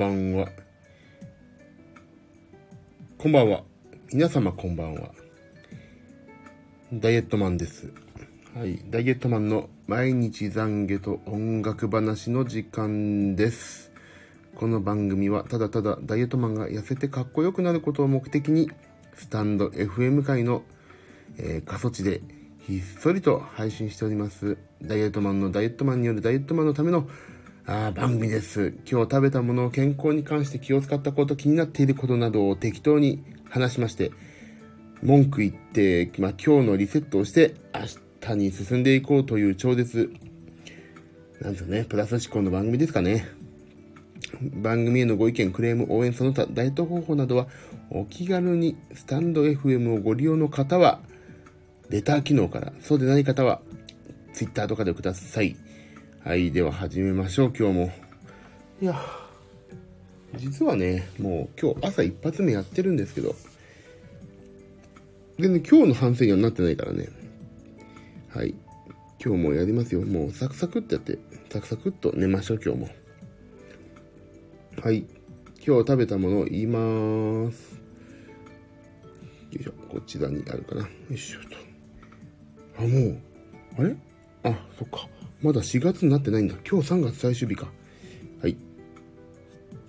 こんばんは。こんばんは。皆様こんばんは。ダイエットマンです。はい、ダイエットマンの毎日懺悔と音楽話の時間です。この番組はただただダイエットマンが痩せてかっこよくなることを目的に、スタンド FM 界の、えー過疎地でひっそりと配信しております。ダイエットマンのダイエットマンによるダイエットマンのためのあ番組です。今日食べたものを健康に関して気を使ったこと、気になっていることなどを適当に話しまして、文句言って、まあ、今日のリセットをして明日に進んでいこうという超絶、なんですかね、プラス思考の番組ですかね。番組へのご意見、クレーム、応援、その他、ダイエット方法などは、お気軽にスタンド FM をご利用の方は、レター機能から、そうでない方は、ツイッターとかでください。はい、では始めましょう、今日も。いや、実はね、もう今日朝一発目やってるんですけど、全然今日の反省にはなってないからね。はい。今日もやりますよ。もうサクサクってやって、サクサクっと寝ましょう、今日も。はい。今日食べたものを言います。よいしょ。こちらにあるかな。よいしょと。あ、もう、あれ？あ、そっか。まだ4月になってないんだ。今日3月最終日か。はい。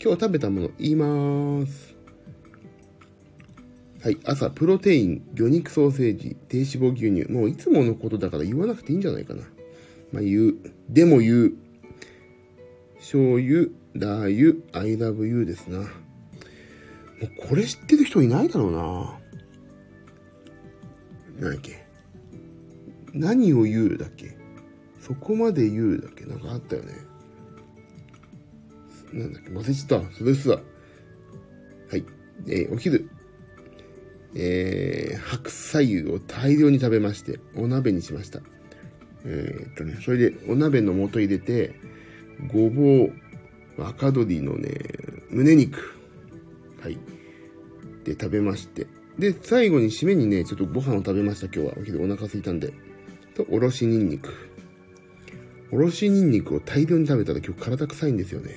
今日食べたもの言います。はい。朝、プロテイン、魚肉ソーセージ、低脂肪牛乳。もういつものことだから言わなくていいんじゃないかな。まあ言う。でも言う。醤油、ラー油、I love you ですな。もうこれ知ってる人いないだろうな。何だっけ何を言うだっけそこまで言うだけなんかあったよね。なんだっけ忘れちゃった。それすわ。はい。えーお昼。えー白菜油を大量に食べまして、お鍋にしました。えーっとね、それでお鍋の素入れて、ごぼう、若鶏のね、胸肉。はい。で、食べまして。で、最後に締めにね、ちょっとご飯を食べました、今日は。お昼お腹空いたんで。と、おろしニンニク。おろしニンニクを大量に食べたら今日体臭いんですよね。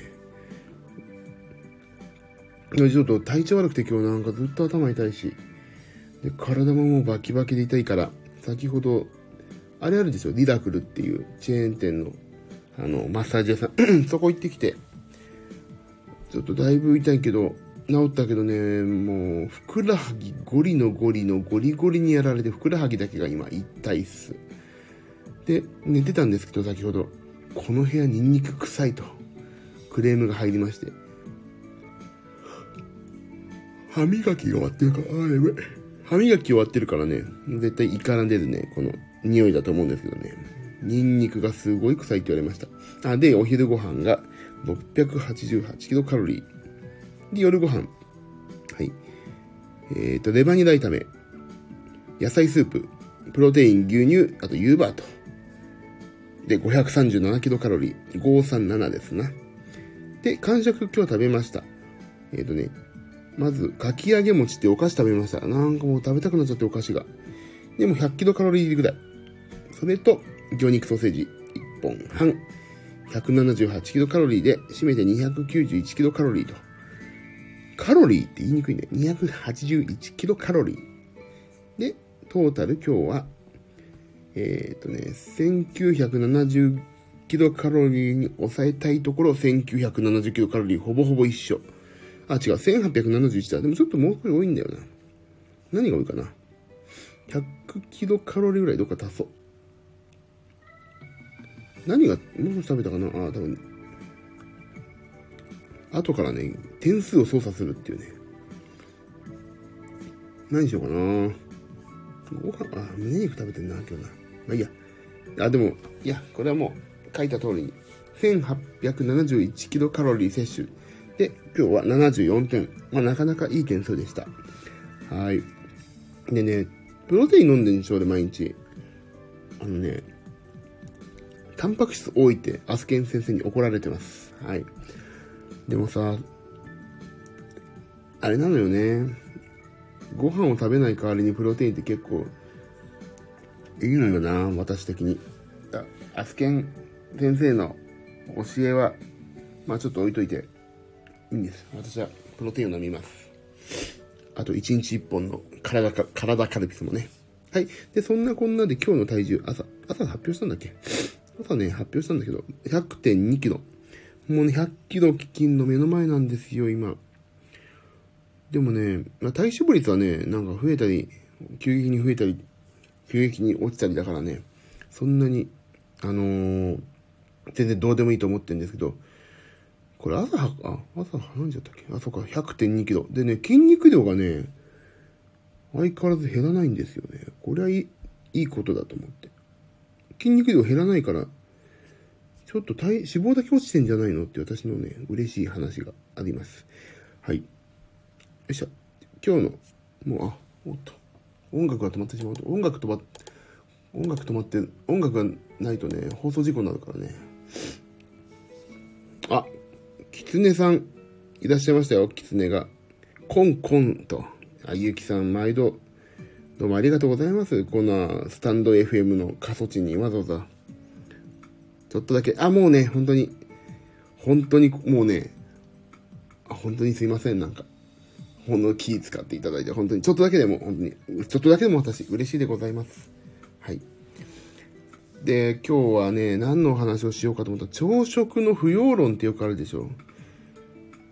ちょっと体調悪くて今日なんかずっと頭痛いし、で体ももうバキバキで痛いから、先ほど、あれあるですよ、リラクルっていうチェーン店の、あの、マッサージ屋さん、そこ行ってきて、ちょっとだいぶ痛いけど、治ったけどね、もう、ふくらはぎゴリのゴリのゴリゴリにやられて、ふくらはぎだけが今痛いっす。で、寝てたんですけど、先ほど、この部屋ニンニク臭いと、クレームが入りまして、歯磨きが終わってるから、あやばい。歯磨き終わってるからね、絶対胃から出るね、この匂いだと思うんですけどね。ニンニクがすごい臭いって言われました。あ、で、お昼ご飯が688キロカロリー。で、夜ご飯。はい。えっ、と、レバニラ炒め。野菜スープ。プロテイン、牛乳、あとユーバート。で、537キロカロリー。537ですな。で、完食今日食べました。えっ、とね、まず、かき揚げ餅ってお菓子食べました。なんかもう食べたくなっちゃってお菓子が。でも100キロカロリーぐらい。それと、魚肉ソーセージ1本半。178キロカロリーで、締めて291キロカロリーと。カロリーって言いにくいね。281キロカロリー。で、トータル今日は、えっ、とね、1970キロカロリーに抑えたいところ、1970キロカロリーほぼほぼ一緒。あ、違う、1871だ。でもちょっともうこれ多いんだよな。何が多いかな？100キロカロリーぐらいどっか足そう。何が、もう少し食べたかな？あ、多分。後からね、点数を操作するっていうね。何しようかなご飯、あ、胸肉食べてんな、今日な。あ。でも、いや、これはもう書いた通りに、1871キロカロリー摂取。で、今日は74点。まあ、なかなかいい点数でした。はい。でね、プロテイン飲んでるんでしょ、俺毎日。あのね、タンパク質多いって、アスケン先生に怒られてます。はい。でもさ、あれなのよね。ご飯を食べない代わりにプロテインって結構、いいのよな、私的に。あアスケン先生の教えは、まあちょっと置いといて、いいんです。私はプロテインを飲みます。あと1日1本の体か、体カルピスもね。はい。で、そんなこんなで今日の体重、朝、朝発表したんだっけ？朝ね、発表したんだけど、100.2キロ。もうね、100キロ金の目の前なんですよ、今。でもね、まあ、体脂肪率はね、なんか増えたり、急激に増えたり、急激に落ちたりだからね、そんなに、あのー、全然どうでもいいと思ってるんですけど、これ朝、あ、朝何時だったっけ？あ、そっか、100.2キロ。でね、筋肉量がね、相変わらず減らないんですよね。これはいい、いいことだと思って。筋肉量減らないから、ちょっと体脂肪だけ落ちてんじゃないのって私のね、嬉しい話があります。はい。よいしょ。今日の、もう、あ、おっと。音楽が止まってしまうと、音楽止ま、音楽止まって、音楽がないとね、放送事故になるからね。あ、キツネさん、いらっしゃいましたよ、キツネが。コンコンと。あ、ゆきさん、毎度、どうもありがとうございます。こんな、スタンド FM の過疎地にわざわざ。ちょっとだけ、あ、もうね、本当に、本当に、もうね、本当にすいません、なんか。ほんの気使っていただいて、本当に、ちょっとだけでも、本当に、ちょっとだけでも私、嬉しいでございます。はい。で、今日はね、何のお話をしようかと思ったら、朝食の不要論ってよくあるでしょ。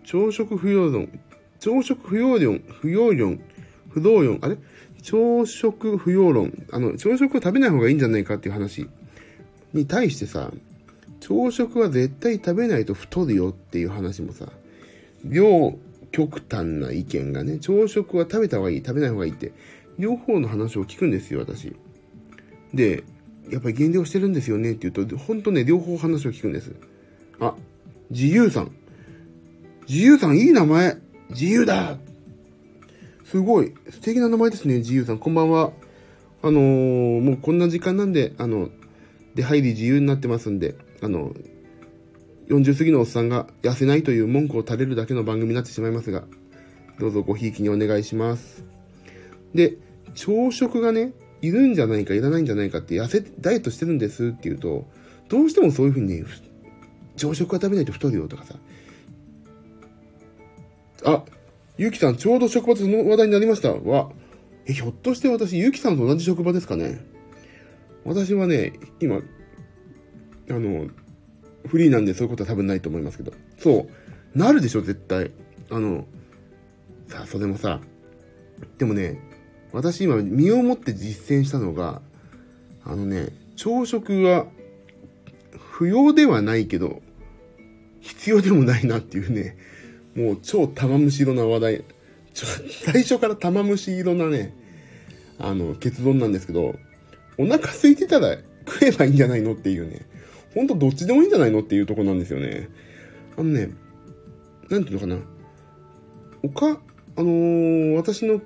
朝食不要論。朝食不要論、不要論、不動論、あれ？朝食不要論。あの、朝食を食べない方がいいんじゃないかっていう話に対してさ、朝食は絶対食べないと太るよっていう話もさ、両極端な意見がね、朝食は食べた方がいい、食べない方がいいって、両方の話を聞くんですよ、私。で、やっぱり減量してるんですよねって言うと、ほんとね、両方話を聞くんです。あ、自由さん。自由さんいい名前自由だすごい素敵な名前ですね、自由さん。こんばんは。あのー、もうこんな時間なんで、あの、出入り自由になってますんで、あの、40過ぎのおっさんが痩せないという文句を垂れるだけの番組になってしまいますが、どうぞごひいきにお願いします。で、朝食がね、いるんじゃないか、いらないんじゃないかって痩せ、ダイエットしてるんですって言うと、どうしてもそういうふうに、ね朝食は食べないと太るよとかさ。あ、ゆうきさん、ちょうど職場でその話題になりましたわ。え、ひょっとして私、ゆうきさんと同じ職場ですかね私はね、今、あの、フリーなんでそういうことは多分ないと思いますけど。そう。なるでしょ、絶対。あの、さあ、それもさ、でもね、私今身をもって実践したのが、あのね、朝食は不要ではないけど、必要でもないなっていうね、もう超玉虫色な話題、ち ょ最初から玉虫色なね、あの、結論なんですけど、お腹空いてたら食えばいいんじゃないのっていうね、ほんとどっちでもいいんじゃないのっていうとこなんですよね。あのね、なんていうのかな。おか、あのー、私の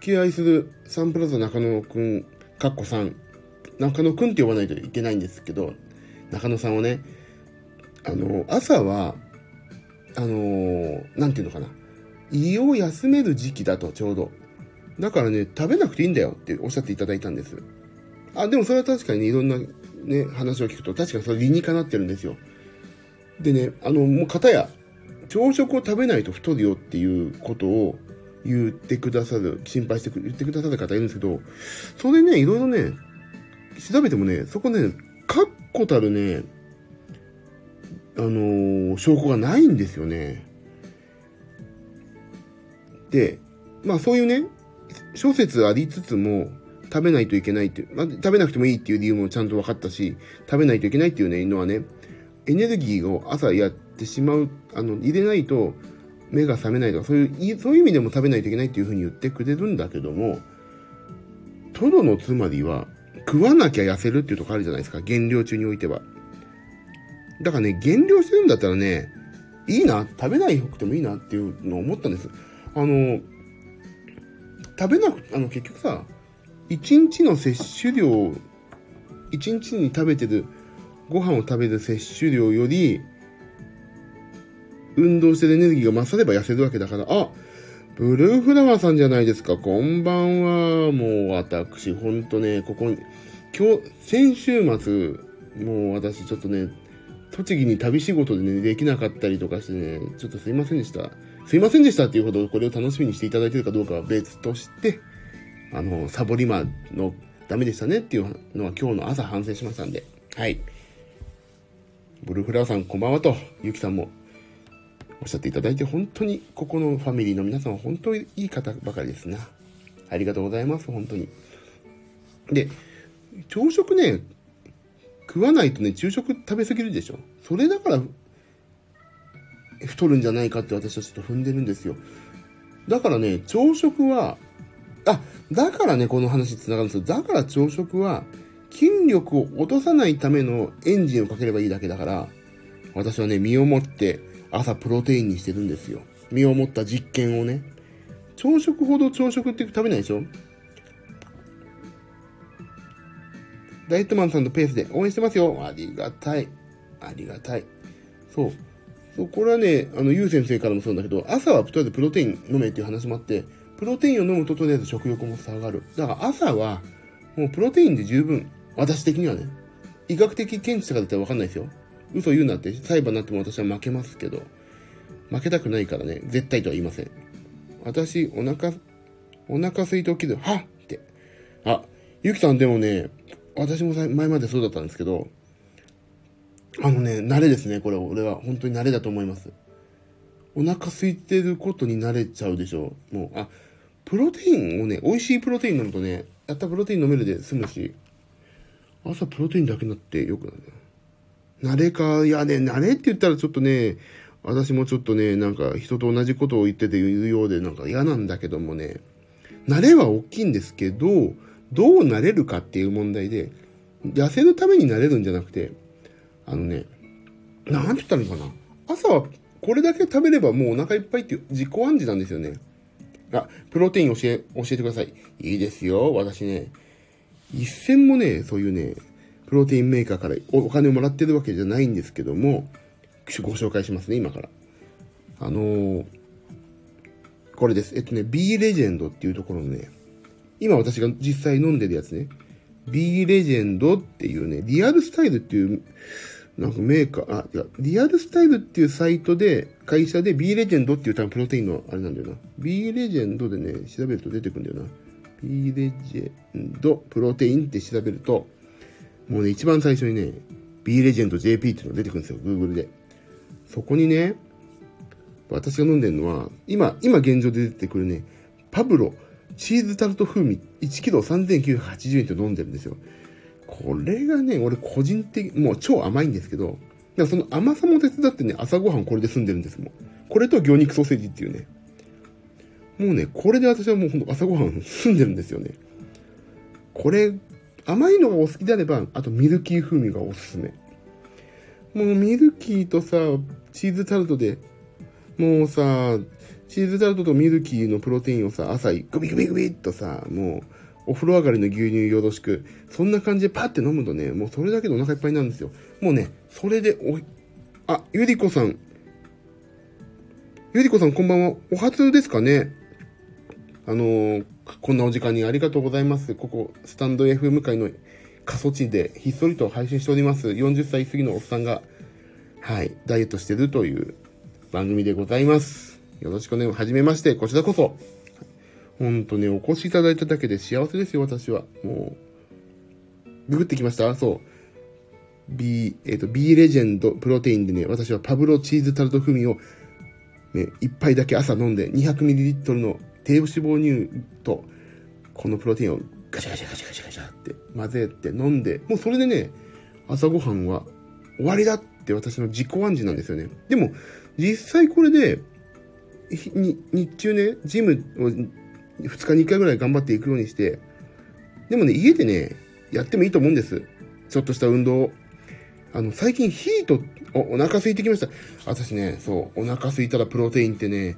敬愛するサンプラザ中野くん、かっこさん、中野くんって呼ばないといけないんですけど、中野さんをね、あの、朝は、あのなんていうのかな、胃を休める時期だと、ちょうど。だからね、食べなくていいんだよっておっしゃっていただいたんです。あ、でもそれは確かにね、いろんなね、話を聞くと、確かにそれ理にかなってるんですよ。でね、あの、もう方や、朝食を食べないと太るよっていうことを、言ってくださる、心配してく、言ってくださる方いるんですけど、それね、いろいろね、調べてもね、そこね、確固たるね、あのー、証拠がないんですよね。で、まあそういうね、諸説ありつつも、食べないといけないっていう、まあ、食べなくてもいいっていう理由もちゃんと分かったし、食べないといけないっていうね、のはね、エネルギーを朝やってしまう、あの、入れないと、目が覚めないとか、そういう、そういう意味でも食べないといけないっていうふうに言ってくれるんだけども、トドのつまりは、食わなきゃ痩せるっていうとこあるじゃないですか、減量中においては。だからね、減量してるんだったらね、いいな、食べないくてもいいなっていうのを思ったんです。あの、食べなく、あの、結局さ、1日の摂取量、1日に食べてる、ご飯を食べる摂取量より、運動してるエネルギーが増されば痩せるわけだから、あ、ブルーフラワーさんじゃないですか。こんばんは。もう私、ほんとね、ここに、今日、先週末、もう私ちょっとね、栃木に旅仕事でね、できなかったりとかしてね、ちょっとすいませんでした。すいませんでしたっていうほどこれを楽しみにしていただいてるかどうかは別として、あの、サボリマのダメでしたねっていうのは今日の朝反省しましたんで、はい。ブルーフラワーさんこんばんはと、ゆきさんもおっしゃっていただいて、本当にここのファミリーの皆さんは本当にいい方ばかりですな。ありがとうございます、本当に。で、朝食ね、食わないとね、昼食食べ過ぎるでしょ。それだから、太るんじゃないかって私はちょっと踏んでるんですよ。だからね、朝食は、あ、だからね、この話つながるんですよ。だから朝食は、筋力を落とさないためのエンジンをかければいいだけだから、私はね、身をもって朝プロテインにしてるんですよ。身をもった実験をね。朝食ほど朝食って食べないでしょ？ダイエットマンさんのペースで応援してますよ。ありがたい。ありがたい。そう。そう、これはね、あの、ゆう先生からもそうなんだけど、朝はとりあえずプロテイン飲めっていう話もあって、プロテインを飲むととりあえず食欲も下がる。だから朝は、もうプロテインで十分。私的にはね。医学的見地とかだったらわかんないですよ。嘘言うなって裁判になっても私は負けますけど、負けたくないからね、絶対とは言いません。私、お腹、お腹空いて起きる、はっって。あ、ゆきさんでもね、私も前までそうだったんですけど、あのね、慣れですね、これ、俺は。本当に慣れだと思います。お腹空いてることに慣れちゃうでしょ。もう、あ、プロテインをね、美味しいプロテイン飲むとね、やったプロテイン飲めるで済むし、朝プロテインだけになってよくなる。慣れか、いやね、慣れって言ったらちょっとね、私もちょっとね、なんか人と同じことを言ってて言うようでなんか嫌なんだけどもね、慣れは大きいんですけど、どうなれるかっていう問題で、痩せるためになれるんじゃなくて、あのね、なんて言ったらいいかな。朝はこれだけ食べればもうお腹いっぱいっていう自己暗示なんですよね。あ、プロテイン教え、教えてください。いいですよ。私ね、一銭もね、そういうね、プロテインメーカーからお金をもらってるわけじゃないんですけども、ご紹介しますね、今から。あのー、これです。えっとね、B レジェンドっていうところのね、今私が実際飲んでるやつね、B レジェンドっていうね、リアルスタイルっていう、なんかメーカー、あ、いや、リアルスタイルっていうサイトで、会社で B レジェンドっていう多分プロテインのあれなんだよな。B レジェンドでね、調べると出てくるんだよな。B レジェンドプロテインって調べると、もうね、一番最初にね、B レジェンド JP っていうのが出てくるんですよ、Google で。そこにね、私が飲んでるのは、今、今現状で出てくるね、パブロチーズタルト風味1キロ3980円って飲んでるんですよ。これがね、俺個人的、もう超甘いんですけど、だその甘さも手伝ってね、朝ごはんこれで済んでるんですもん。これと魚肉ソーセージっていうね。もうね、これで私はもうほんと朝ごはん済んでるんですよね。これ、甘いのがお好きであれば、あとミルキー風味がおすすめ。もうミルキーとさ、チーズタルトで、もうさ、チーズタルトとミルキーのプロテインをさ、朝、グビグビグビっとさ、もう、お風呂上がりの牛乳よろしく、そんな感じでパッて飲むとね、もうそれだけでお腹いっぱいなんですよ。もうね、それでお、あ、ゆりこさん。ゆりこさんこんばんは。お初ですかねあのー、こんなお時間にありがとうございます。ここ、スタンド FM 界の過疎地でひっそりと配信しております。40歳過ぎのおっさんが、はい、ダイエットしてるという番組でございます。よろしくね、はじめまして、こちらこそ。ほんとね、お越しいただいただけで幸せですよ、私は。もう、ググってきました？そう。B、えっ、ー、と、B レジェンドプロテインでね、私はパブロチーズタルト風味を、ね、一杯だけ朝飲んで、200ml の低脂肪乳と、このプロテインをガチャガチャガチャガチャガチャって混ぜて飲んで、もうそれでね、朝ごはんは終わりだって私の自己暗示なんですよね。でも、実際これで、日中ね、ジムを2日に1回ぐらい頑張っていくようにして、でもね、家でね、やってもいいと思うんです。ちょっとした運動。あの、最近ヒート、お、お腹空いてきました。私ね、そう、お腹空いたらプロテインってね、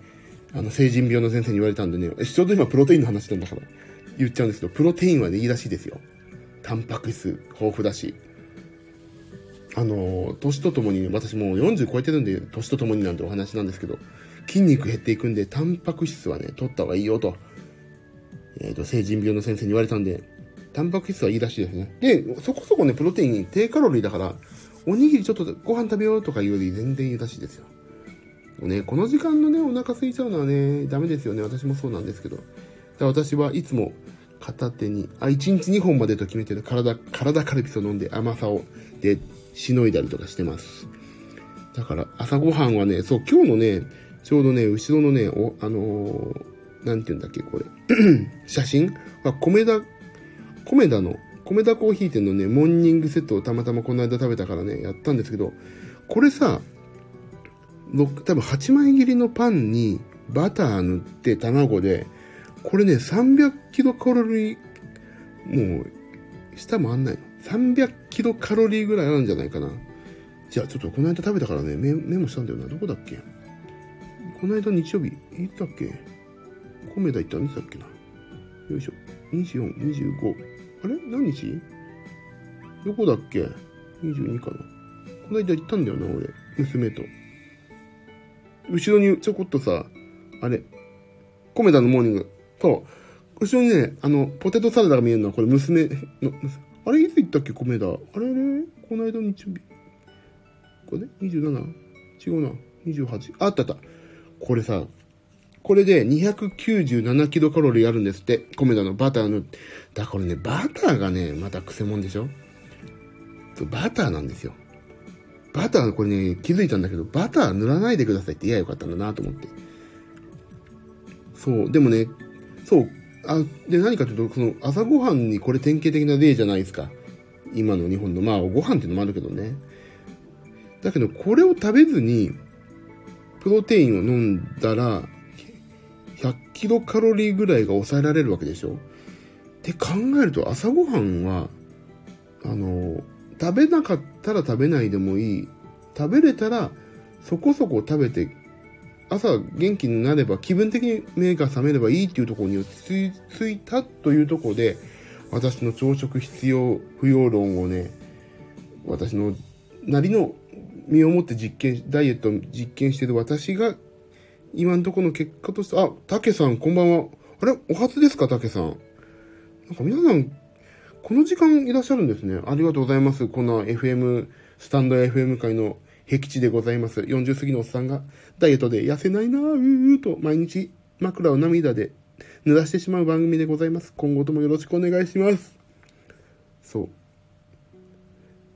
あの、成人病の先生に言われたんでね、ちょうど今プロテインの話なんだから、言っちゃうんですけど、プロテインはね、いいらしいですよ。タンパク質豊富だし。あの、年とともに、私もう40超えてるんで、年とともになんてお話なんですけど、筋肉減っていくんで、タンパク質はね、取った方がいいよと、えっ、ー、と、成人病の先生に言われたんで、タンパク質はいいらしいですね。で、そこそこね、プロテイン低カロリーだから、おにぎりちょっとご飯食べようとか言うより全然優しいですよ。ね、この時間のね、お腹空いちゃうのはね、ダメですよね。私もそうなんですけど。私はいつも片手に、あ、1日2本までと決めてる体、体カルピスを飲んで甘さを、で、しのいだりとかしてます。だから朝ごはんはね、そう、今日のね、ちょうどね、後ろのね、お、あのー、なんて言うんだっけ、これ。写真？は、米田、米田の、米田コーヒー店のね、モーニングセットをたまたまこの間食べたからね、やったんですけど、これさ、多分8枚切りのパンにバター塗って卵で、これね、300キロカロリー、もう、下もあんないの。300キロカロリーぐらいあるんじゃないかな。じゃあちょっとこの間食べたからね、メメモしたんだよな。どこだっけ？この間日曜日、行ったっけ？米田行ったんでしたっけな？よいしょ。24、25。あれ？何日？どこだっけ ?22 かな。この間行ったんだよな、俺。娘と。後ろにちょこっとさ、あれ、米田のモーニング。そう。後ろにね、あの、ポテトサラダが見えるのは、これ娘の、あれ？いつ行ったっけ、米田。あれ？ね、この間日曜日。これ？ね ?27? 違うな。28? あったあった。これさ、これで297キロカロリーあるんですって。米田のバターの。だからね、バターがね、また癖もんでしょ？バターなんですよ。バター、これね、気づいたんだけど、バター塗らないでくださいって言えばよかったんだなと思って。そう、でもね、そう、あ、で、何かというと、その、朝ごはんにこれ典型的な例じゃないですか。今の日本の、まあ、ご飯っていうのもあるけどね。だけど、これを食べずに、プロテインを飲んだら、100キロカロリーぐらいが抑えられるわけでしょ？って考えると、朝ごはんは、あの、食べなかったら食べないでもいい。食べれたら、そこそこ食べて、朝元気になれば気分的に目が覚めればいいっていうところに落ち着いたというところで、私の朝食必要不要論をね、私のなりの身をもって実験、ダイエットを実験している私が、今のとこの結果として、あ、たけさんこんばんは。あれお初ですかたけさん。なんか皆さんこの時間いらっしゃるんですね。ありがとうございます。この FM、スタンド FM 界の僻地でございます。40過ぎのおっさんがダイエットで痩せないなぁ、うーと毎日枕を涙で濡らしてしまう番組でございます。今後ともよろしくお願いします。そう。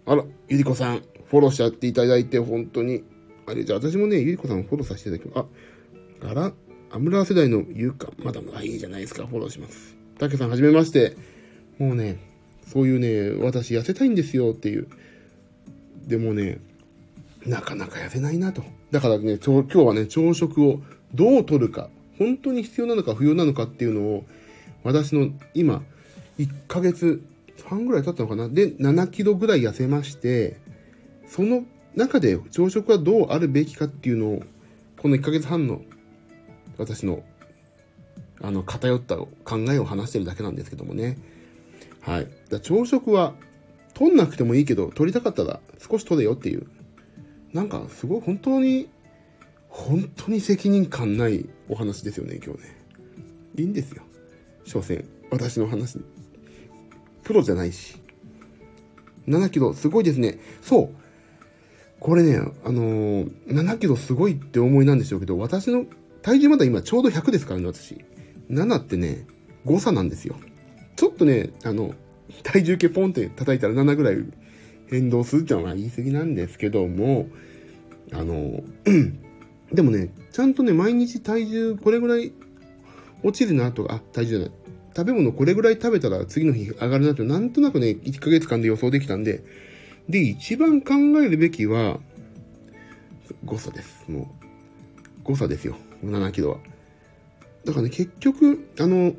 あら、ゆりこさん、フォローしちゃっていただいて、本当に。あれ、じゃあ私もね、ゆりこさんフォローさせていただきます。あ、あら、アムラー世代のゆうか、まだまだいいじゃないですか、フォローします。たけさん、はじめまして。もうね、そういうね、私痩せたいんですよっていう。でもね、なかなか痩せないなと。だからね、今日はね、朝食をどうとるか、本当に必要なのか不要なのかっていうのを、私の今、1ヶ月半ぐらい経ったのかなで、7キロぐらい痩せまして、その中で朝食はどうあるべきかっていうのを、この1ヶ月半の私のあの偏った考えを話してるだけなんですけどもね。はい。だ朝食は、取んなくてもいいけど、取りたかったら少し取れよっていう。なんか、すごい本当に、本当に責任感ないお話ですよね、今日ね。いいんですよ。所詮、私の話。プロじゃないし。7キロ、すごいですね。そう。これね、あのー、7キロすごいって思いなんでしょうけど、私の体重まだ今ちょうど100ですからね、私。7ってね、誤差なんですよ。ちょっとね、あの、体重計ポンって叩いたら7ぐらい変動するっていうのは言い過ぎなんですけども、あの、でもね、ちゃんとね、毎日体重これぐらい落ちるなとか、あ、体重じゃない。食べ物これぐらい食べたら次の日上がるなって、なんとなくね、1ヶ月間で予想できたんで、で、一番考えるべきは、誤差です。もう、誤差ですよ。7キロは。だからね、結局、あの、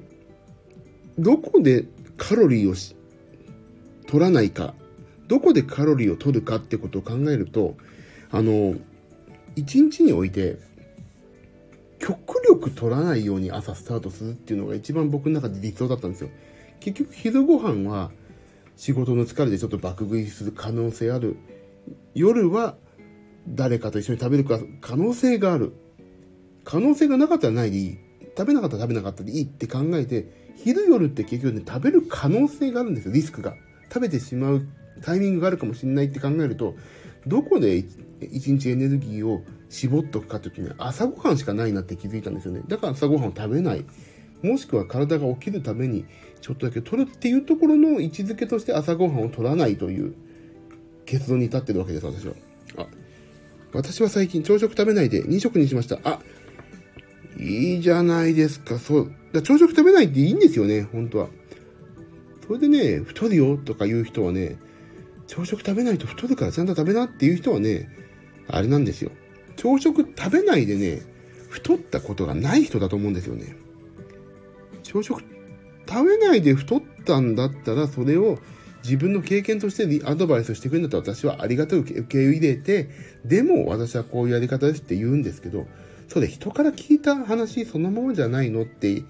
どこでカロリーを取らないか、どこでカロリーを取るかってことを考えると、あの、一日において、極力取らないように朝スタートするっていうのが一番僕の中で理想だったんですよ。結局昼ご飯は仕事の疲れでちょっと爆食いする可能性ある。夜は誰かと一緒に食べるか可能性がある。可能性がなかったらないでいい。食べなかったら食べなかったでいいって考えて、昼夜って結局ね、食べる可能性があるんですよ、リスクが。食べてしまうタイミングがあるかもしれないって考えると、どこで一日エネルギーを絞っとくかっていうとね、朝ごはんしかないなって気づいたんですよね。だから朝ごはんを食べない。もしくは体が起きるためにちょっとだけ取るっていうところの位置づけとして朝ごはんを取らないという結論に至ってるわけです、私は。あ、私は最近朝食食べないで2食にしました。あ、いいじゃないですか。そう。だ朝食食べないっていいんですよね、本当は。それでね、太るよとか言う人はね、朝食食べないと太るからちゃんと食べなっていう人はね、あれなんですよ。朝食食べないでね、太ったことがない人だと思うんですよね。朝食食べないで太ったんだったら、それを自分の経験としてアドバイスしてくれるんだったら私はありがたく受け入れて、でも私はこういうやり方ですって言うんですけど、それ人から聞いた話そのままじゃないのって、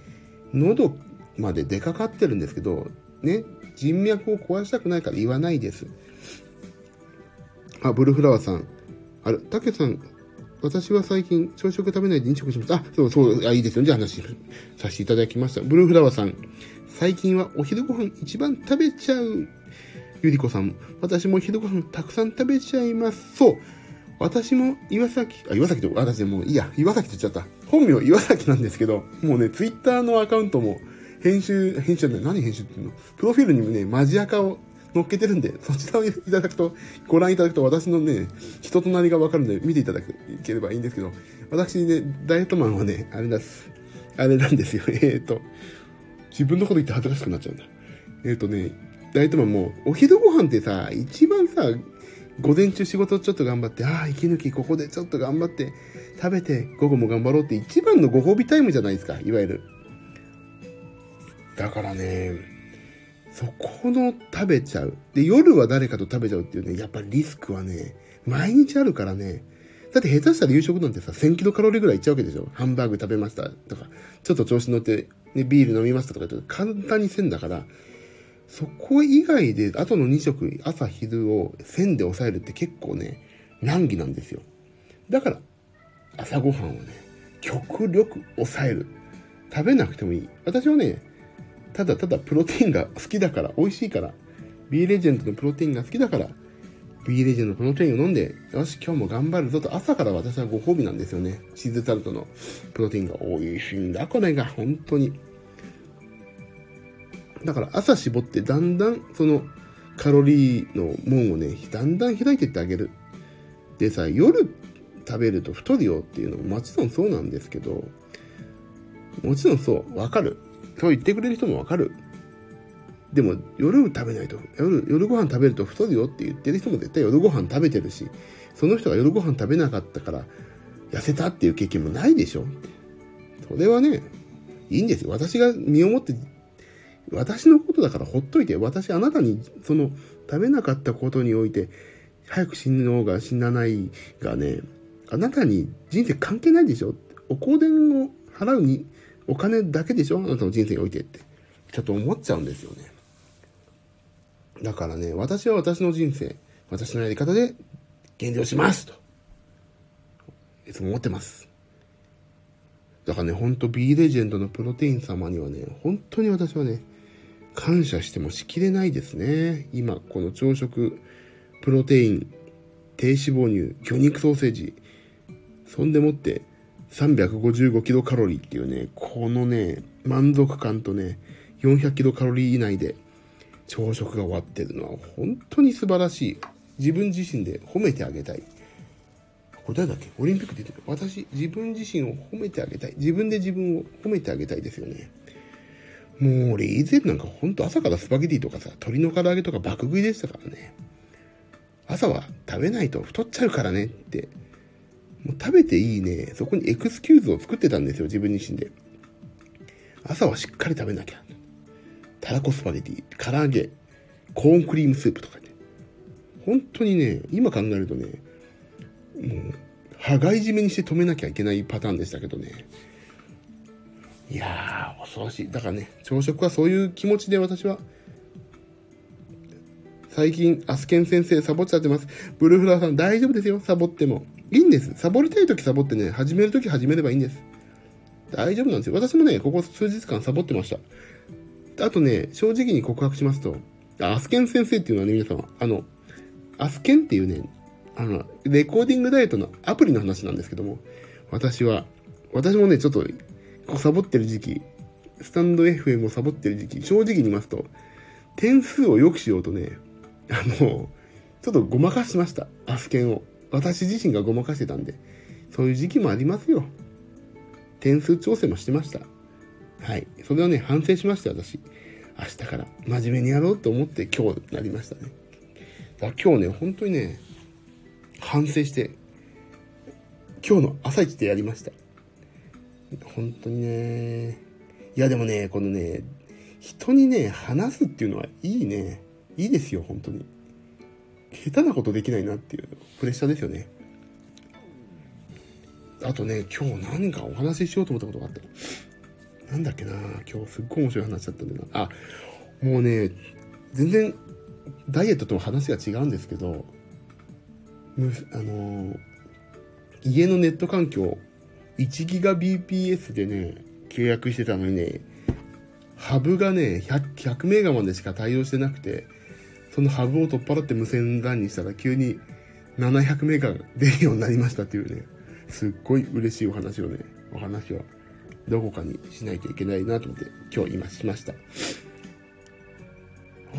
喉まで出かかってるんですけど、ね、人脈を壊したくないから言わないです。あ、ブルーフラワーさん。あれ、たけさん、私は最近朝食食べないで飲食しました。あ、そうそう、あ、いいですよ。じゃあ話させていただきました。ブルーフラワーさん。最近はお昼ご飯一番食べちゃう。ゆりこさん。私もお昼ご飯たくさん食べちゃいます。そう。私も岩崎、あ、岩崎と、私もういいや、岩崎って言っちゃった。本名岩崎なんですけど、もうね、ツイッターのアカウントも、編集、編集じゃない、何編集っていうの？プロフィールにもね、マジアカを載っけてるんで、そちらをいただくと、ご覧いただくと私のね、人となりがわかるんで見ていただければいいんですけど、私ね、ダイエットマンはね、あれです。あれなんですよ。えっ、ー、と、自分のこと言って恥ずかしくなっちゃうんだ。えっ、ー、とね、ダイエットマンも、お昼ご飯ってさ、一番さ、午前中仕事ちょっと頑張って、ああ、息抜きここでちょっと頑張って、食べて午後も頑張ろうって一番のご褒美タイムじゃないですか、いわゆる。だからね、そこの食べちゃう。で、夜は誰かと食べちゃうっていうね、やっぱリスクはね、毎日あるからね。だって下手したら夕食なんてさ、1000キロカロリーぐらいいっちゃうわけでしょハンバーグ食べましたとか、ちょっと調子乗って、ね、ビール飲みましたとかって簡単にせんだから、そこ以外で、あとの2食、朝昼を1000で抑えるって結構ね、難儀なんですよ。だから、朝ごはんをね、極力抑える。食べなくてもいい。私はね、ただただプロテインが好きだから、美味しいから、B レジェンドのプロテインが好きだから、B レジェンドのプロテインを飲んで、よし、今日も頑張るぞと、朝から私はご褒美なんですよね。チーズタルトのプロテインが美味しいんだ、これが、本当に。だから朝絞ってだんだんそのカロリーの門をね、だんだん開いていってあげる。でさ、夜食べると太るよっていうのももちろんそうなんですけど、もちろんそう、わかる。そう言ってくれる人もわかる。でも夜食べないと、夜、夜ご飯食べると太るよって言ってる人も絶対夜ご飯食べてるし、その人が夜ご飯食べなかったから痩せたっていう経験もないでしょそれはね、いいんですよ。私が身をもって、私のことだからほっといて、私あなたにその食べなかったことにおいて、早く死のうが死なないがね、あなたに人生関係ないでしょ？お香典を払うにお金だけでしょ？あなたの人生においてって。ちょっと思っちゃうんですよね。だからね、私は私の人生、私のやり方で減量しますと。いつも思ってます。だからね、ほんと B レジェンドのプロテイン様にはね、本当に私はね、感謝してもしきれないですね。今、この朝食、プロテイン、低脂肪乳、魚肉ソーセージ、そんでもって355キロカロリーっていうね、このね、満足感とね、400キロカロリー以内で朝食が終わってるのは本当に素晴らしい。自分自身で褒めてあげたい。これ誰だっけ？オリンピックで言ってた。私、自分自身を褒めてあげたい。自分で自分を褒めてあげたいですよね。もう俺以前なんかほんと朝からスパゲティとかさ、鶏の唐揚げとか爆食いでしたからね。朝は食べないと太っちゃうからねってもう食べていいね、そこにエクスキューズを作ってたんですよ、自分自身で。朝はしっかり食べなきゃ。たらこスパゲティ、唐揚げ、コーンクリームスープとかね。本当にね、今考えるとね、もう、羽交い締めにして止めなきゃいけないパターンでしたけどね。いやー、恐ろしい。だからね、朝食はそういう気持ちで私は、最近、アスケン先生サボっちゃってます。ブルーフラワーさん大丈夫ですよ、サボっても。いいんです。サボりたい時サボってね、始める時始めればいいんです。大丈夫なんですよ。私もね、ここ数日間サボってました。あとね、正直に告白しますと、アスケン先生っていうのはね、皆様、あの、アスケンっていうね、あの、レコーディングダイエットのアプリの話なんですけども、私は、私もね、ちょっと、サボってる時期、スタンド FM をサボってる時期、正直に言いますと、点数を良くしようとね、あの、ちょっとごまかしました。アスケンを。私自身がごまかしてたんで。そういう時期もありますよ。点数調整もしてました。はい。それをね、反省しました、私。明日から真面目にやろうと思って今日なりましたね。だ今日ね、本当にね、反省して、今日の朝一でやりました。本当にね、いやでもね、このね、人にね、話すっていうのはいいね。いいですよ、本当に。下手なことできないなっていうプレッシャーですよね。あとね、今日何かお話ししようと思ったことがあって。なんだっけな今日すっごい面白い話だったんだよな。あ、もうね、全然、ダイエットとも話が違うんですけど、あの、家のネット環境、1ギガ BPS でね、契約してたのにね、ハブがね100、100メガまでしか対応してなくて、そのハブを取っ払って無線 LAN にしたら急に700メガ出るようになりましたっていうね、すっごい嬉しいお話をね、お話はどこかにしないといけないなと思って今日今しました。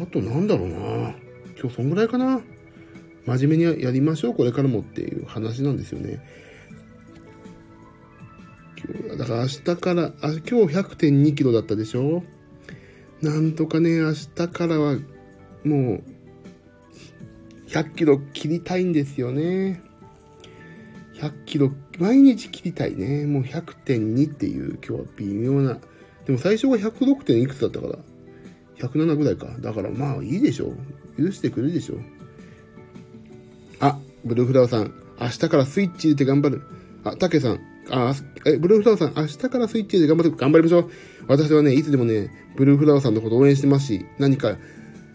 あとなんだろうな今日そんぐらいかな真面目にやりましょうこれからもっていう話なんですよね。だから明日から、あ今日100.2キロだったでしょ？なんとかね、明日からはもう100キロ切りたいんですよね。100キロ、毎日切りたいね。もう100.2っていう今日は微妙な。でも最初が106点いくつだったから、107ぐらいか。だからまあいいでしょう。許してくれるでしょう。あ、ブルーフラワーさん、明日からスイッチ入れて頑張る。あ、タケさん、あ、え、ブルーフラワーさん、明日からスイッチ入れて頑張って、頑張りましょう。私はね、いつでもね、ブルーフラワーさんのこと応援してますし、何か、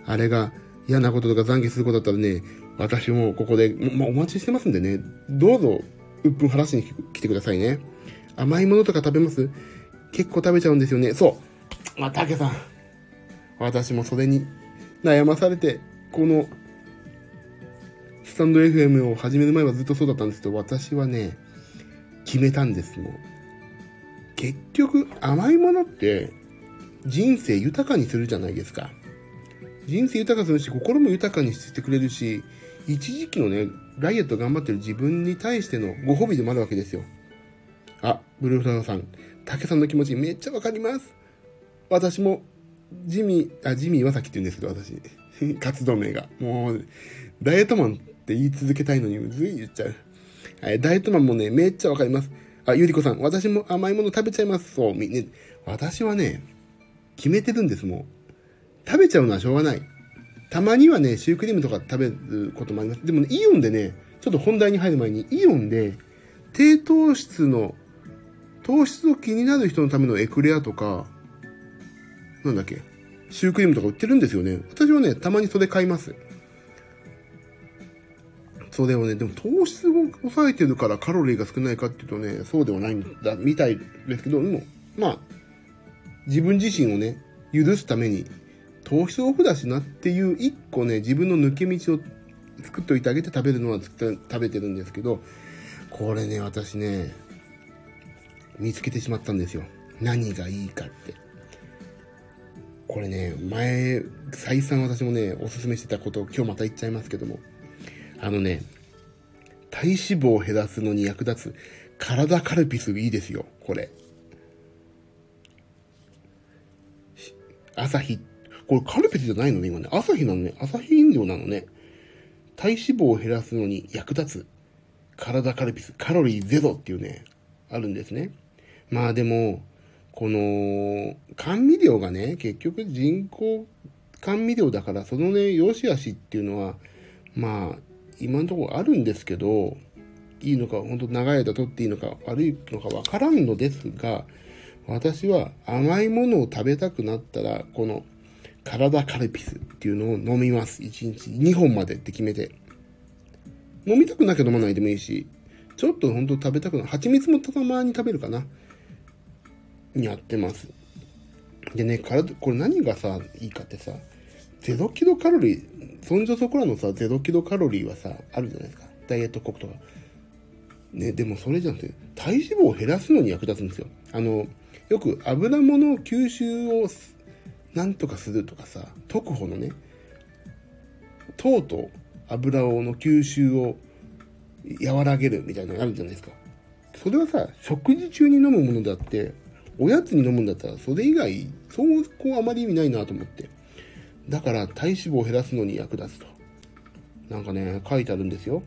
あれが嫌なこととか懺悔することだったらね、私もここで、ま、お待ちしてますんでね、どうぞ鬱憤晴らしに来てくださいね。甘いものとか食べます？結構食べちゃうんですよね。そう。まあ、たけさん。私もそれに悩まされて、この、スタンド FM を始める前はずっとそうだったんですけど、私はね、決めたんです、もう。結局、甘いものって、人生豊かにするじゃないですか。人生豊かするし、心も豊かにしてくれるし、一時期のね、ダイエット頑張ってる自分に対してのご褒美でもあるわけですよ。あ、ブルーフラワーさん、竹さんの気持ちめっちゃわかります。私も、ジミー、あ、ジミー岩崎って言うんですけど、私。活動名が。もう、ダイエットマンって言い続けたいのに、ずい言っちゃう。はい、ダイエットマンもね、めっちゃわかります。あ、ゆりこさん、私も甘いもの食べちゃいます。そう、み、ね、私はね、決めてるんです、もう。食べちゃうのはしょうがない。たまにはね、シュークリームとか食べることもあります。でもね、イオンでね、ちょっと本題に入る前に、イオンで、低糖質の、糖質を気になる人のためのエクレアとか、なんだっけ、シュークリームとか売ってるんですよね。私はね、たまにそれ買います。そうでもね、でも糖質を抑えてるからカロリーが少ないかっていうとね、そうではないんだ、みたいですけど、でも、まあ、自分自身をね、許すために糖質オフだしなっていう一個ね、自分の抜け道を作っておいてあげて食べるのは食べてるんですけど、これね、私ね、見つけてしまったんですよ。何がいいかって。これね、前、再三私もね、おすすめしてたことを今日また言っちゃいますけども、あのね、体脂肪を減らすのに役立つ体カルピスいいですよ、これ。朝日これカルピスじゃないのね、今ね。朝日なのね。朝日飲料なのね。体脂肪を減らすのに役立つ。体カルピス。カロリーゼロっていうね、あるんですね。まあでも、この、甘味料がね、結局人工甘味料だから、そのね、良し悪しっていうのは、まあ、今のところあるんですけど、いいのか、本当長い間取っていいのか、悪いのかわからんのですが、私は甘いものを食べたくなったら、この体カルピスっていうのを飲みます。1日2本までって決めて。飲みたくなきゃ飲まないでもいいし、ちょっと本当食べたくない。蜂蜜もたまに食べるかな。にやってます。でね、体、これ何がさ、いいかってさ、0キロカロリー、そんじょそこらのさ、0キロカロリーはさ、あるじゃないですか。ダイエット国とか。ね、でもそれじゃなくて、体脂肪を減らすのに役立つんですよ。あの、よく油物を吸収をなんとかするとかさ、特保のね、糖と油をの吸収を和らげるみたいなのがあるじゃないですか。それはさ、食事中に飲むものであって、おやつに飲むんだったら、それ以外、そうこうあまり意味ないなと思って。だから、体脂肪を減らすのに役立つと。なんかね、書いてあるんですよ。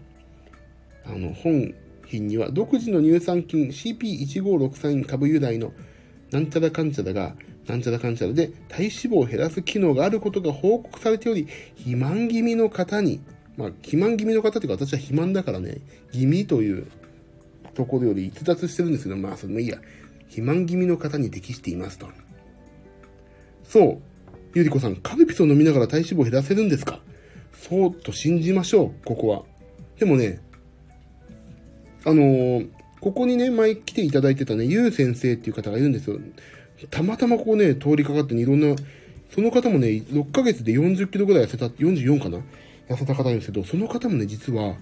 あの、本品には、独自の乳酸菌 CP1563 株由来のなんちゃらかんちゃらが、なんちゃらかんちゃらで体脂肪を減らす機能があることが報告されており、肥満気味の方に、まあ、肥満気味の方っていうか私は肥満だからね、気味というところより逸脱してるんですけど、まあ、それもいいや。肥満気味の方に適していますと。そう。ゆりこさん、カルピスを飲みながら体脂肪減らせるんですか？そうと信じましょう、ここは。でもね、あのー、ここにね、前来ていただいてたね、ゆう先生っていう方がいるんですよ。たまたまこうね、通りかかってね、いろんな、その方もね、6ヶ月で40キロぐらい痩せた、44かな？痩せた方なんですけど、その方もね、実は、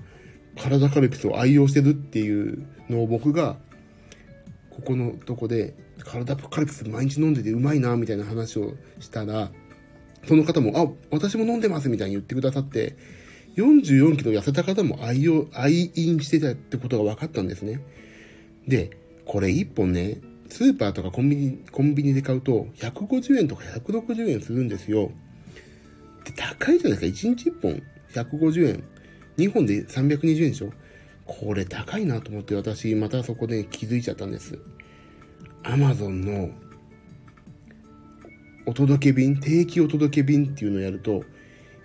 体カルピスを愛用してるっていうのを僕が、ここのとこで、体カルピス毎日飲んでてうまいな、みたいな話をしたら、その方も、あ、私も飲んでますみたいに言ってくださって、44キロ痩せた方も愛用、愛飲してたってことが分かったんですね。で、これ1本ね、スーパーとかコンビニ、コンビニで買うと、150円とか160円するんですよ。で、高いじゃないですか。1日1本150円。2本で320円でしょこれ高いなと思って私、またそこで気づいちゃったんです。アマゾンのお届け便、定期お届け便っていうのをやると、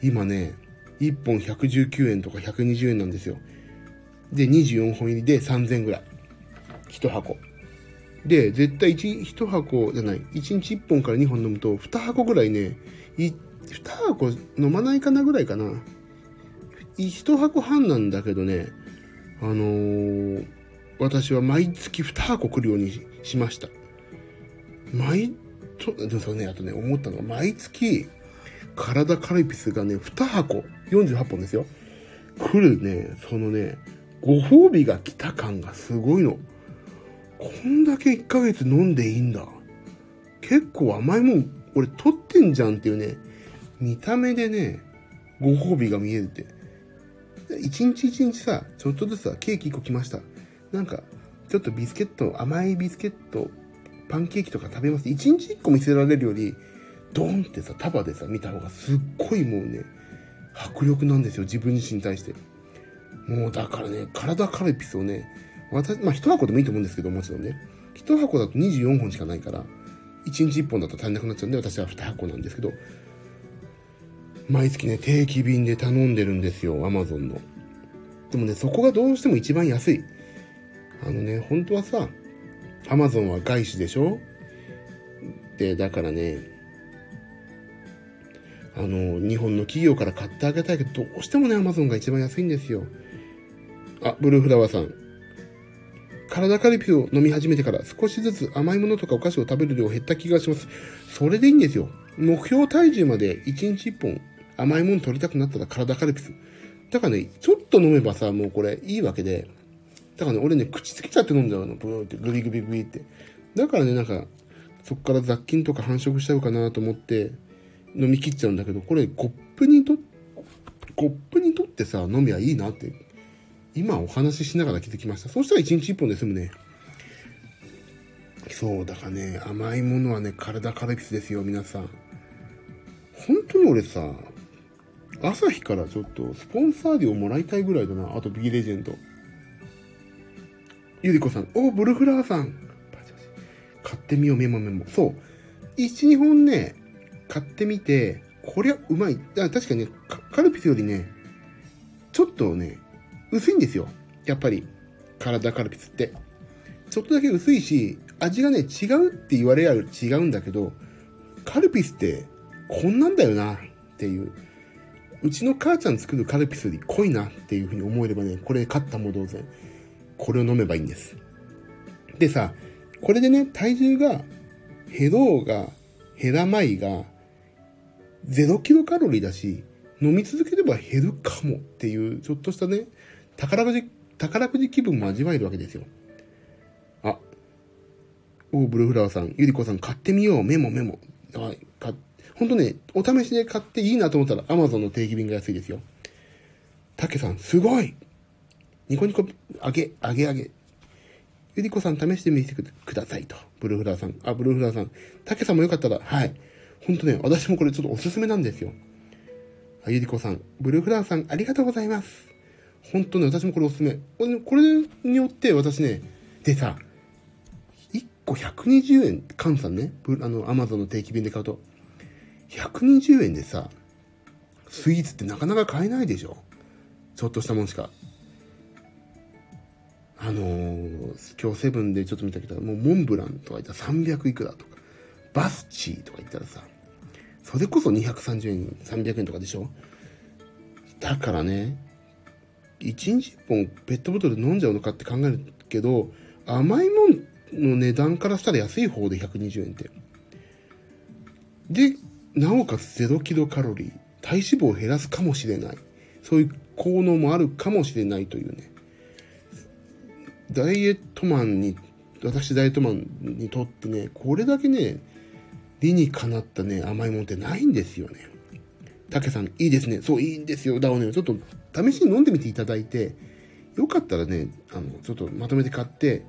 今ね、1本119円とか120円なんですよ。で、24本入りで3000円ぐらい。1箱。で、絶対 1, 1箱じゃない、1日1本から2本飲むと、2箱ぐらいね、2箱飲まないかなぐらいかな。1箱半なんだけどね、あのー、私は毎月2箱来るようにしました。毎、と、でもね、あとね、思ったのが、毎月、体カルピスがね、2箱、48本ですよ。来るね、そのね、ご褒美が来た感がすごいの。こんだけ1ヶ月飲んでいいんだ。結構甘いもん、俺取ってんじゃんっていうね、見た目でね、ご褒美が見えるって。一日一日さ、ちょっとずつさ、ケーキ1個来ました。なんか、ちょっとビスケット、甘いビスケット、パンケーキとか食べます。一日1個見せられるより、ドンってさ、束でさ、見た方がすっごいもうね、迫力なんですよ、自分自身に対して。もうだからね、体カルピスをね、私、まあ一箱でもいいと思うんですけど、もちろんね。一箱だと24本しかないから、1日1本だと足りなくなっちゃうんで、私は2箱なんですけど、毎月ね、定期便で頼んでるんですよ、アマゾンの。でもね、そこがどうしても一番安い。あのね、本当はさ、アマゾンは外資でしょ？で、だからね、あの、日本の企業から買ってあげたいけど、どうしてもね、アマゾンが一番安いんですよ。あ、ブルーフラワーさん。体カルピを飲み始めてから少しずつ甘いものとかお菓子を食べる量減った気がします。それでいいんですよ。目標体重まで1日1本甘いもの取りたくなったら体カルピス。だからね、ちょっと飲めばさ、もうこれいいわけで。だからね、俺ね、口つけちゃって飲んじゃうの。ブーって、グビグビグビって。だからね、なんか、そこから雑菌とか繁殖しちゃうかなと思って、飲み切っちゃうんだけど、これコップにと、コップにとってさ、飲みはいいなって今お話ししながら気づきました。そうしたら1日1本で済むね。そう、だからね、甘いものはね、体カルピスですよ、皆さん。本当に俺さ、朝日からちょっとスポンサー料もらいたいぐらいだな。あと B レジェンド。ゆりこさん、おブルフラワーさん。買ってみよう、メモメモ。そう。1、2本ね、買ってみて、こりゃうまい。あ確かにね、カルピスよりね、ちょっとね、薄いんですよ。やっぱり、体カルピスって。ちょっとだけ薄いし、味がね、違うって言われやる違うんだけど、カルピスってこんなんだよなっていう。うちの母ちゃん作るカルピスより濃いなっていうふうに思えればね、これ勝ったも同然。これを飲めばいいんです。でさ、これでね、体重が減ろうが減らないが、0キロカロリーだし、飲み続ければ減るかもっていう、ちょっとしたね、宝くじ、宝くじ気分も味わえるわけですよ。あ、おブルーフラワーさん、ゆりこさん買ってみよう、メモメモ。はい、か、ほんとね、お試しで買っていいなと思ったら、アマゾンの定期便が安いですよ。たけさん、すごいニコニコ、あげ、あげあげ。ゆりこさん試してみてくださいと。ブルーフラーさん。あ、ブルーフラーさん。たけさんもよかったら、はい。ほんとね、私もこれちょっとおすすめなんですよ。あ、ゆりこさん。ブルーフラーさん、ありがとうございます。ほんとね、私もこれおすすめ。これによって私ね、でさ、1個120円、換算ね。あの、アマゾンの定期便で買うと。120円でさ、スイーツってなかなか買えないでしょちょっとしたもんしか。あのー、今日セブンでちょっと見たけど、もうモンブランとか言ったら300いくらとか、バスチーとか言ったらさ、それこそ230円、300円とかでしょ？だからね、1日1本ペットボトル飲んじゃうのかって考えるけど、甘いもんの値段からしたら安い方で120円って。で、なおかつ0キロカロリー、体脂肪を減らすかもしれない。そういう効能もあるかもしれないというね。ダイエットマンに、私ダイエットマンにとってね、これだけね、理にかなったね、甘いもんってないんですよね。たけさん、いいですね。そう、いいんですよ。だをね、ちょっと試しに飲んでみていただいて、よかったらね、あの、ちょっとまとめて買って、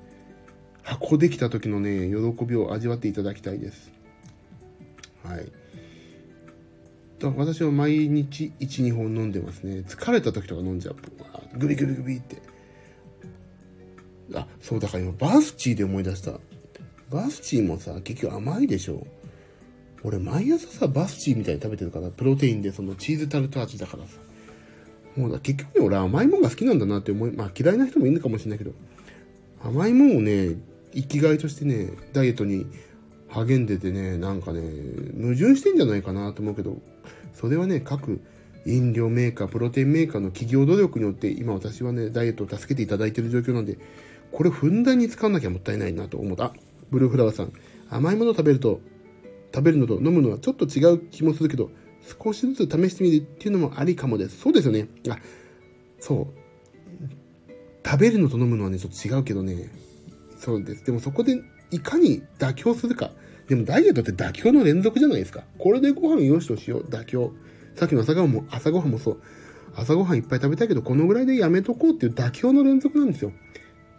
箱できた時のね、喜びを味わっていただきたいです。はい。私は毎日1、2本飲んでますね。疲れた時とか飲んじゃう。グビグビグビって。あ、そう、だから今、バスチーで思い出した。バスチーもさ、結局甘いでしょ。俺、毎朝さ、バスチーみたいに食べてるから、プロテインでそのチーズタルト味だからさ。もうだ結局ね、俺甘いもんが好きなんだなって思い、まあ嫌いな人もいるのかもしれないけど、甘いもんをね、生きがいとしてね、ダイエットに励んでてね、なんかね、矛盾してんじゃないかなと思うけど、それはね、各飲料メーカー、プロテインメーカーの企業努力によって、今私はね、ダイエットを助けていただいてる状況なんで、これふんだんに使わなきゃもったいないなと思った。ブルーフラワーさん。甘いもの食べると、食べるのと飲むのはちょっと違う気もするけど、少しずつ試してみるっていうのもありかもです。そうですよね。あ、そう。食べるのと飲むのはね、ちょっと違うけどね。そうです。でもそこでいかに妥協するか。でもダイエットって妥協の連続じゃないですか。これでご飯よしとしよう。妥協。さっきの朝ごはんも、朝ごはんもそう。朝ごはんいっぱい食べたいけど、このぐらいでやめとこうっていう妥協の連続なんですよ。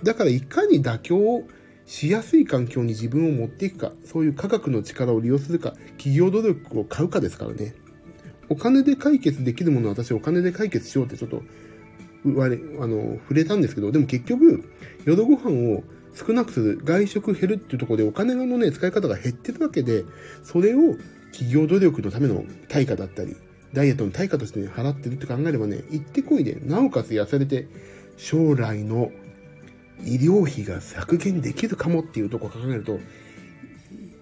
だからいかに妥協をしやすい環境に自分を持っていくか、そういう科学の力を利用するか、企業努力を買うかですからね。お金で解決できるものは私お金で解決しようってちょっと、あの、触れたんですけど、でも結局、夜ご飯を少なくする、外食減るっていうところでお金のね、使い方が減ってるわけで、それを企業努力のための対価だったり、ダイエットの対価として、ね、払ってるって考えればね、行ってこいで、なおかつ痩せれて、将来の医療費が削減できるかもっていうところを考えると、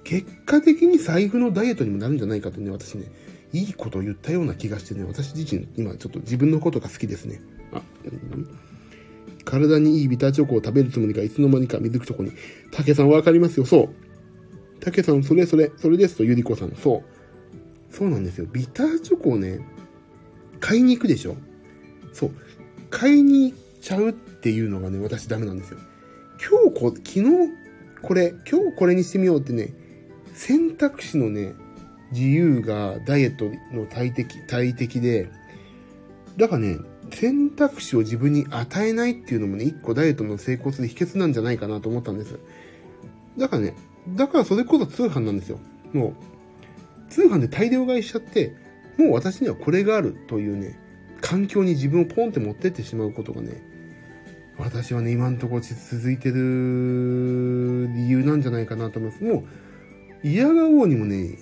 結果的に財布のダイエットにもなるんじゃないかとね、私ね、いいことを言ったような気がしてね、私自身、今ちょっと自分のことが好きですね。あ、体にいいビターチョコを食べるつもりがいつの間にか水くチョコに。竹さんわかりますよ、そう。竹さん、それそれ、それですと、ゆりこさん、そう。そうなんですよ。ビターチョコをね、買いに行くでしょそう。買いに行っちゃうっていうのがね、私ダメなんですよ。今日こ、昨日これ、今日これにしてみようってね、選択肢のね、自由がダイエットの大敵、大敵で、だからね、選択肢を自分に与えないっていうのもね、一個ダイエットの成功する秘訣なんじゃないかなと思ったんです。だからね、だからそれこそ通販なんですよ。もう、通販で大量買いしちゃって、もう私にはこれがあるというね、環境に自分をポンって持ってってしまうことがね、私はね、今のところ続いてる理由なんじゃないかなと思います。もう、嫌がおうにもね、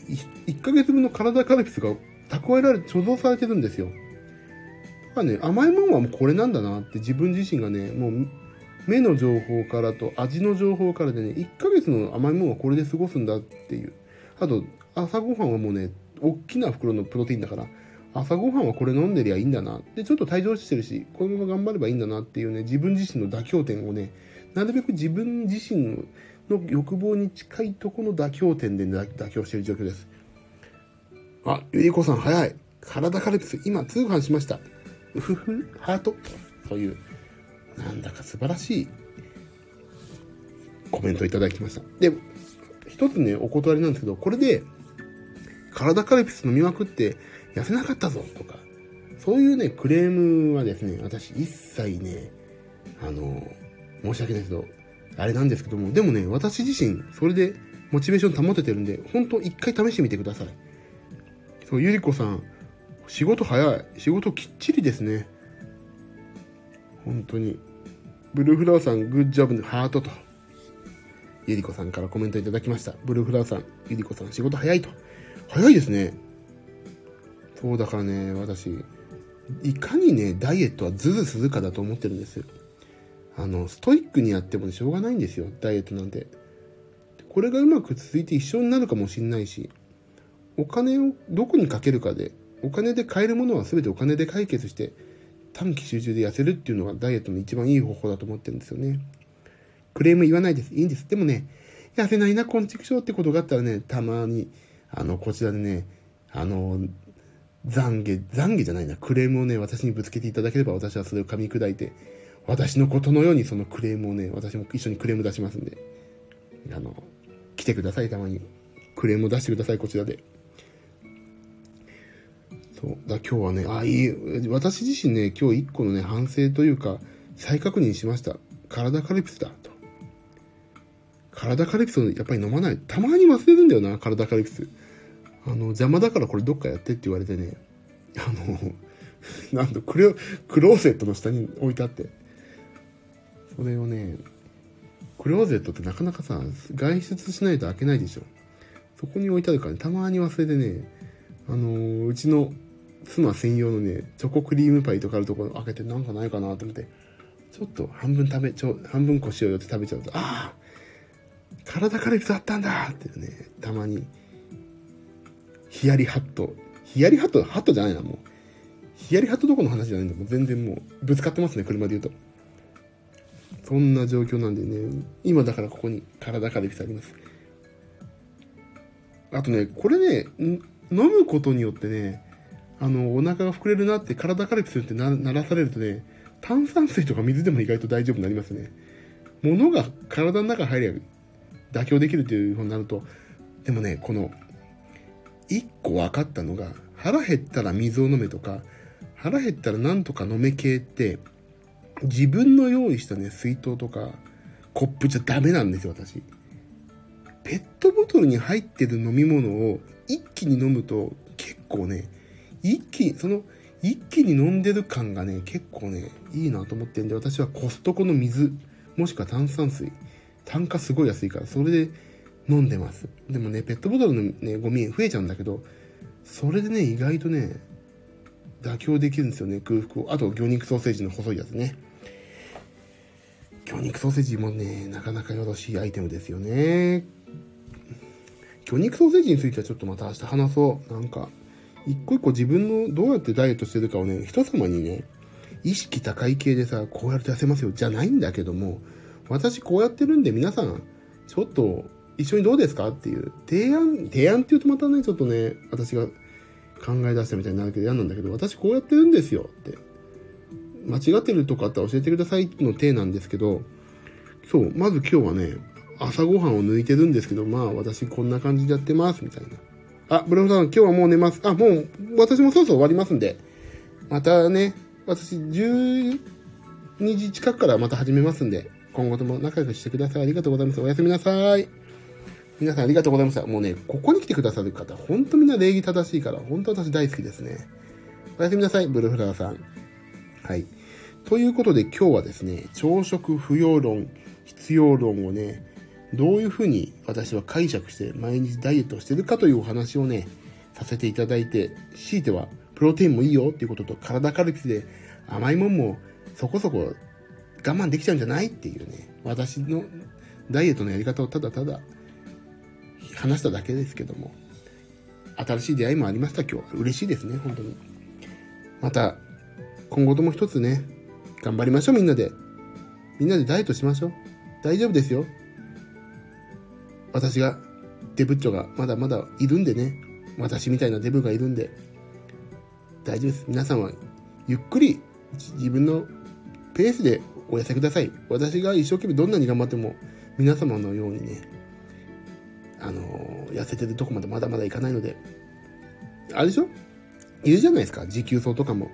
1ヶ月分の体カルピスが蓄えられ、貯蔵されてるんですよ。だからね、甘いもんはもうこれなんだなって自分自身がね、もう目の情報からと味の情報からでね、1ヶ月の甘いもんはこれで過ごすんだっていう。あと、朝ごはんはもうね、大きな袋のプロテインだから、朝ごはんはこれ飲んでりゃいいんだな。で、ちょっと退場してるし、このまま頑張ればいいんだなっていうね、自分自身の妥協点をね、なるべく自分自身の欲望に近いとこの妥協点で妥協している状況です。あ、ゆりこさん早い。体カルピス、今通販しました。うふふ、ハート。という。なんだか素晴らしいコメントいただきました。で、一つね、お断りなんですけど、これで、体カルピス飲みまくって痩せなかったぞとか、そういうね、クレームはですね、私一切ね、あの、申し訳ないけど、あれなんですけども、でもね、私自身、それでモチベーション保ててるんで、本当一回試してみてください。そう、ゆりこさん、仕事早い。仕事きっちりですね。本当に。ブルーフラワーさん、グッジョブのハートと。ゆりこさんからコメントいただきました。ブルーフラワーさん、ゆりこさん、仕事早いと。早いですね。そうだからね、私、いかにね、ダイエットはズルするかだと思ってるんですよ。あの、ストイックにやってもしょうがないんですよ、ダイエットなんて。これがうまく続いて一緒になるかもしんないし、お金をどこにかけるかで、お金で買えるものは全てお金で解決して、短期集中で痩せるっていうのがダイエットの一番いい方法だと思ってるんですよね。クレーム言わないです。いいんです。でもね、痩せないな、こんちくしょうってことがあったらね、たまに、あの、こちらでね、あの、懺悔、懺悔じゃないな、クレームをね、私にぶつけていただければ私はそれを噛み砕いて、私のことのようにそのクレームをね、私も一緒にクレーム出しますんで、あの、来てください、たまに。クレームを出してください、こちらで。そう。だ今日はね、あ、いい、私自身ね、今日一個のね、反省というか、再確認しました。体カルピスだ、と。体カルピスをやっぱり飲まない。たまに忘れるんだよな、体カルピス。あの、邪魔だからこれどっかやってって言われてね、あの、なんとクロ、クローゼットの下に置いてあって、それをね、クローゼットってなかなかさ、外出しないと開けないでしょ。そこに置いてあるからね、たまに忘れてね、あの、うちの妻専用のね、チョコクリームパイとかあるところ開けてなんかないかなと思って、ちょっと半分食べ、ちょ、半分こしようよって食べちゃうと、ああ体カルピスあったんだってね、たまに、ヒヤリハット。ヒヤリハット、ハットじゃないな、もう。ヒヤリハットどこの話じゃないんだ。もう全然もう、ぶつかってますね、車で言うと。そんな状況なんでね、今だからここに体カルピスあります。あとね、これね、飲むことによってね、あの、お腹が膨れるなって体カルピスってならされるとね、炭酸水とか水でも意外と大丈夫になりますね。物が体の中に入れば妥協できるっていうふうになると、でもね、この、一個分かったのが、腹減ったら水を飲めとか、腹減ったらなんとか飲め系って、自分の用意したね、水筒とか、コップじゃダメなんですよ、私。ペットボトルに入ってる飲み物を一気に飲むと結構ね、一気に、その、一気に飲んでる感がね、結構ね、いいなと思ってんで、私はコストコの水、もしくは炭酸水、単価すごい安いから、それで飲んでます。でもね、ペットボトルのね、ゴミ増えちゃうんだけど、それでね、意外とね、妥協できるんですよね、空腹を。あと、魚肉ソーセージの細いやつね。魚肉ソーセージもね、なかなかよろしいアイテムですよね。魚肉ソーセージについてはちょっとまた明日話そう。なんか、一個一個自分のどうやってダイエットしてるかをね、人様にね、意識高い系でさ、こうやると痩せますよ、じゃないんだけども、私こうやってるんで皆さん、ちょっと一緒にどうですかっていう、提案、提案って言うとまたね、ちょっとね、私が考え出したみたいになるけど嫌なんだけど、私こうやってるんですよって。間違ってるとかあったら教えてくださいの体なんですけど、そう、まず今日はね、朝ごはんを抜いてるんですけど、まあ私こんな感じでやってます、みたいな。あ、ブロフさん、今日はもう寝ます。あ、もう、私もそろそろ終わりますんで。またね、私、12時近くからまた始めますんで、今後とも仲良くしてください。ありがとうございます。おやすみなさい。皆さんありがとうございました。もうね、ここに来てくださる方、ほんとみんな礼儀正しいから、本当私大好きですね。おやすみなさい、ブルフラワーさん。はい。ということで今日はですね、朝食不要論、必要論をね、どういうふうに私は解釈して毎日ダイエットしてるかというお話をね、させていただいて、強いてはプロテインもいいよっていうことと体カルピスで甘いもんもそこそこ我慢できちゃうんじゃない？っていうね、私のダイエットのやり方をただただ話しただけですけども、新しい出会いもありました今日は。嬉しいですね、本当に。また、今後とも一つね、頑張りましょうみんなで。みんなでダイエットしましょう。大丈夫ですよ。私が、デブッチョがまだまだいるんでね。私みたいなデブがいるんで。大丈夫です。皆さんは、ゆっくり自分のペースでお寄せください。私が一生懸命どんなに頑張っても、皆様のようにね、あのー、痩せてるとこまでまだまだいかないので、あれでしょ？いるじゃないですか、持久走とかも。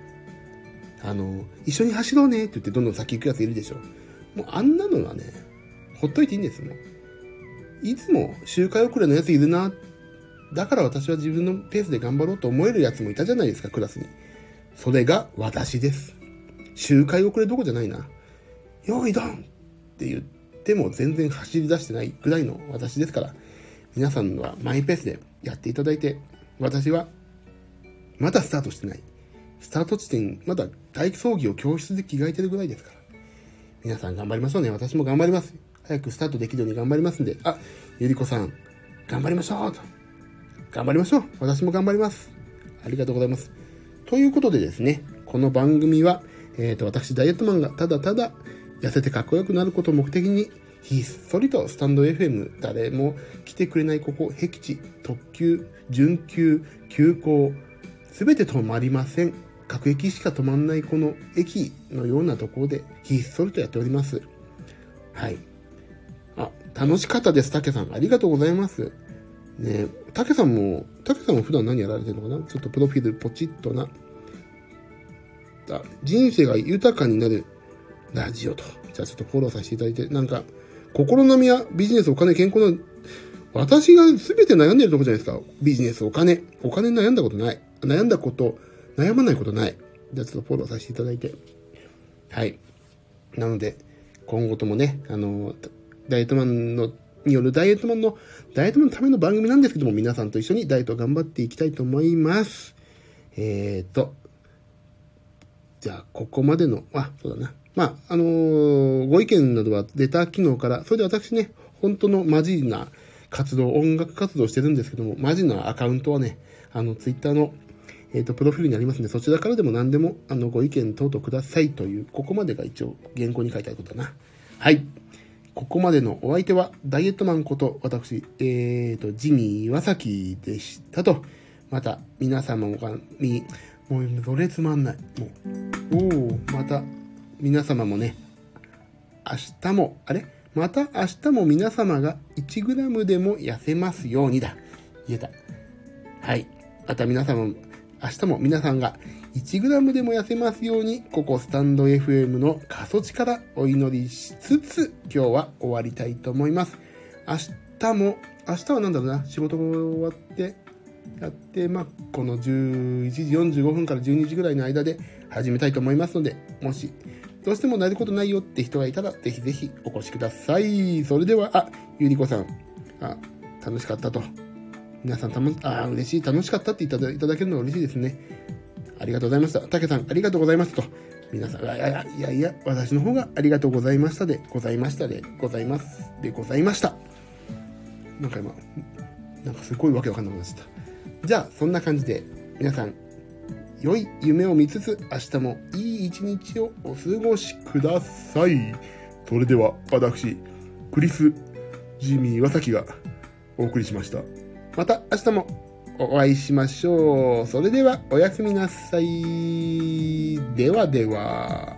あのー、一緒に走ろうねって言ってどんどん先行くやついるでしょ。もうあんなのはね、ほっといていいんですもん。いつも周回遅れのやついるな。だから私は自分のペースで頑張ろうと思えるやつもいたじゃないですか、クラスに。それが私です。周回遅れどこじゃないな。よいどんって言っても全然走り出してないぐらいの私ですから、皆さんはマイペースでやっていただいて、私はまだスタートしてない。スタート地点、まだ体操着を教室で着替えてるぐらいですから。皆さん頑張りましょうね。私も頑張ります。早くスタートできるように頑張りますんで。あ、ゆりこさん、頑張りましょうと。頑張りましょう。私も頑張ります。ありがとうございます。ということでですね、この番組は、えっ、ー、と、私、ダイエットマンがただただ痩せてかっこよくなることを目的に、ひっそりとスタンド FM、誰も来てくれないここ、僻地、特急、準急、急行、すべて止まりません。各駅しか止まんないこの駅のようなところでひっそりとやっております。はい。あ、楽しかったです、たけさん。ありがとうございます。ねたけさんも、たけさんも普段何やられてるのかな？ちょっとプロフィールポチッとな。人生が豊かになるラジオと。じゃあちょっとフォローさせていただいて、なんか、心のみやビジネス、お金、健康の、私が全て悩んでるとこじゃないですか。ビジネス、お金。お金悩んだことない。悩んだこと、悩まないことない。じゃあちょっとフォローさせていただいて。はい。なので、今後ともね、あの、ダイエットマンの、によるダイエットマンの、ダイエットマンのための番組なんですけども、皆さんと一緒にダイエットを頑張っていきたいと思います。えーと、じゃあ、ここまでの、あ、そうだな。まあ、あのー、ご意見などはレター機能から、それで私ね、本当のマジな活動、音楽活動してるんですけども、マジなアカウントはね、あの、ツイッターの、えっ、ー、と、プロフィールにありますんで、そちらからでも何でも、あの、ご意見等々くださいという、ここまでが一応、原稿に書いてあることだな。はい。ここまでのお相手は、ダイエットマンこと、私、えっ、ー、と、ジミー岩崎でしたと。また、皆様が、み、もう、それつまんない。もう、おおまた、皆様もね、明日も、あれ？また明日も皆様が 1g でも痩せますようにだ。言えた。はい。また皆様、明日も皆さんが 1g でも痩せますように、ここスタンド FM の過疎地からお祈りしつつ、今日は終わりたいと思います。明日も、明日は何だろうな、仕事が終わって、やって、まあ、この11時45分から12時ぐらいの間で始めたいと思いますので、もしどうしてもなることないよって人がいたら、ぜひぜひお越しください。それでは、あ、ゆりこさん、あ、楽しかったと。皆さんたま、あ、嬉しい、楽しかったって言っていただけるのは嬉しいですね。ありがとうございました。たけさん、ありがとうございますと。皆さん、いやいやいやいや、私の方がありがとうございましたで、ございましたで、ございますで、ございました。なんか今、なんかすごいわけわかんなくなっちゃった。じゃあ、そんな感じで、皆さん、良い夢を見つつ、明日もいい一日をお過ごしください。それでは、私、クリス・ジミー・ワサキがお送りしました。また明日もお会いしましょう。それでは、おやすみなさい。ではでは。